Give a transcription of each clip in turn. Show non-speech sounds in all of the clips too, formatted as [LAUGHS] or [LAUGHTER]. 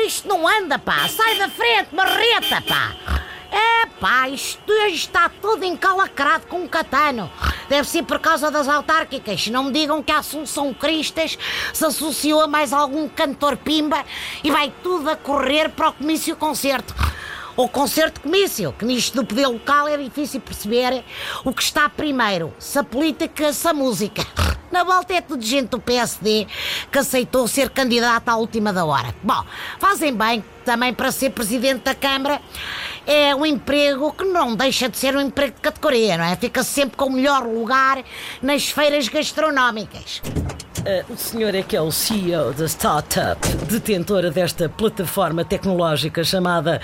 isto não anda, pá. Sai da frente, marreta, pá. É pá, isto está tudo encalacrado com um catano. Deve ser por causa das autárquicas. Não me digam que a Assunção Cristas se associou a mais algum cantor pimba e vai tudo a correr para o comício-concerto. Ou concerto-comício, que nisto do poder local é difícil perceber o que está primeiro, se a política, se a música. Na volta é tudo gente do PSD que aceitou ser candidata à última da hora. Bom, fazem bem também para ser presidente da Câmara. É um emprego que não deixa de ser um emprego de categoria, não é? Fica sempre com o melhor lugar nas feiras gastronómicas. Uh, o senhor é que é o CEO da startup, detentora desta plataforma tecnológica chamada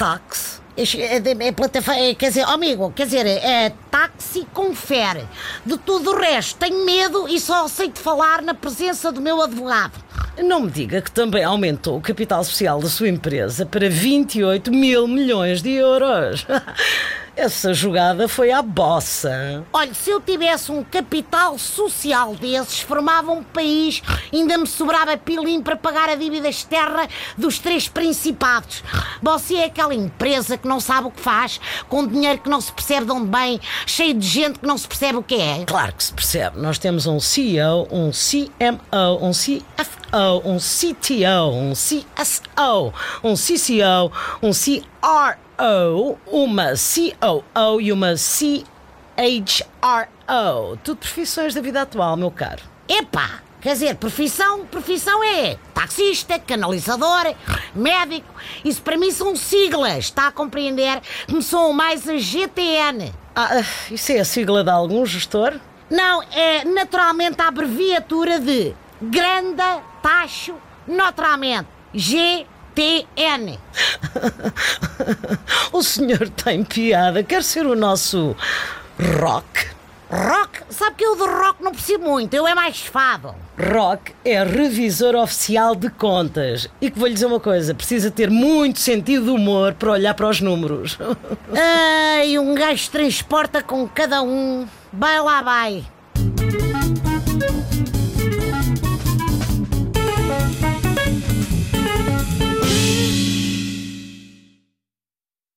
Tax. É, é, plataforma, é, quer dizer, amigo, quer dizer, é táxi confere. De tudo o resto, tenho medo e só aceito falar na presença do meu advogado. Não me diga que também aumentou o capital social da sua empresa para 28 mil milhões de euros. [LAUGHS] Essa jogada foi à bossa. Olha, se eu tivesse um capital social desses, formava um país, ainda me sobrava pilim para pagar a dívida externa dos três principados. Você é aquela empresa que não sabe o que faz, com dinheiro que não se percebe de onde vem, cheio de gente que não se percebe o que é. Claro que se percebe. Nós temos um CEO, um CMO, um CFO, um CTO, um CSO, um CCO, um CRO. Uma COO e uma CHRO. Tudo profissões da vida atual, meu caro. Epá! Quer dizer, profissão, profissão é taxista, canalizador, médico. Isso para mim são siglas, está a compreender? Me são mais a GTN. Ah, isso é a sigla de algum gestor? Não, é naturalmente a abreviatura de Grande Tacho Naturalmente. GTN. TN. [LAUGHS] o senhor tem piada. Quer ser o nosso rock? Rock? Sabe que eu de rock não percebo muito, eu é mais fado. Rock é revisor oficial de contas. E que vou lhe dizer uma coisa: precisa ter muito sentido de humor para olhar para os números. [LAUGHS] Ai, um gajo transporta com cada um. Vai lá, vai.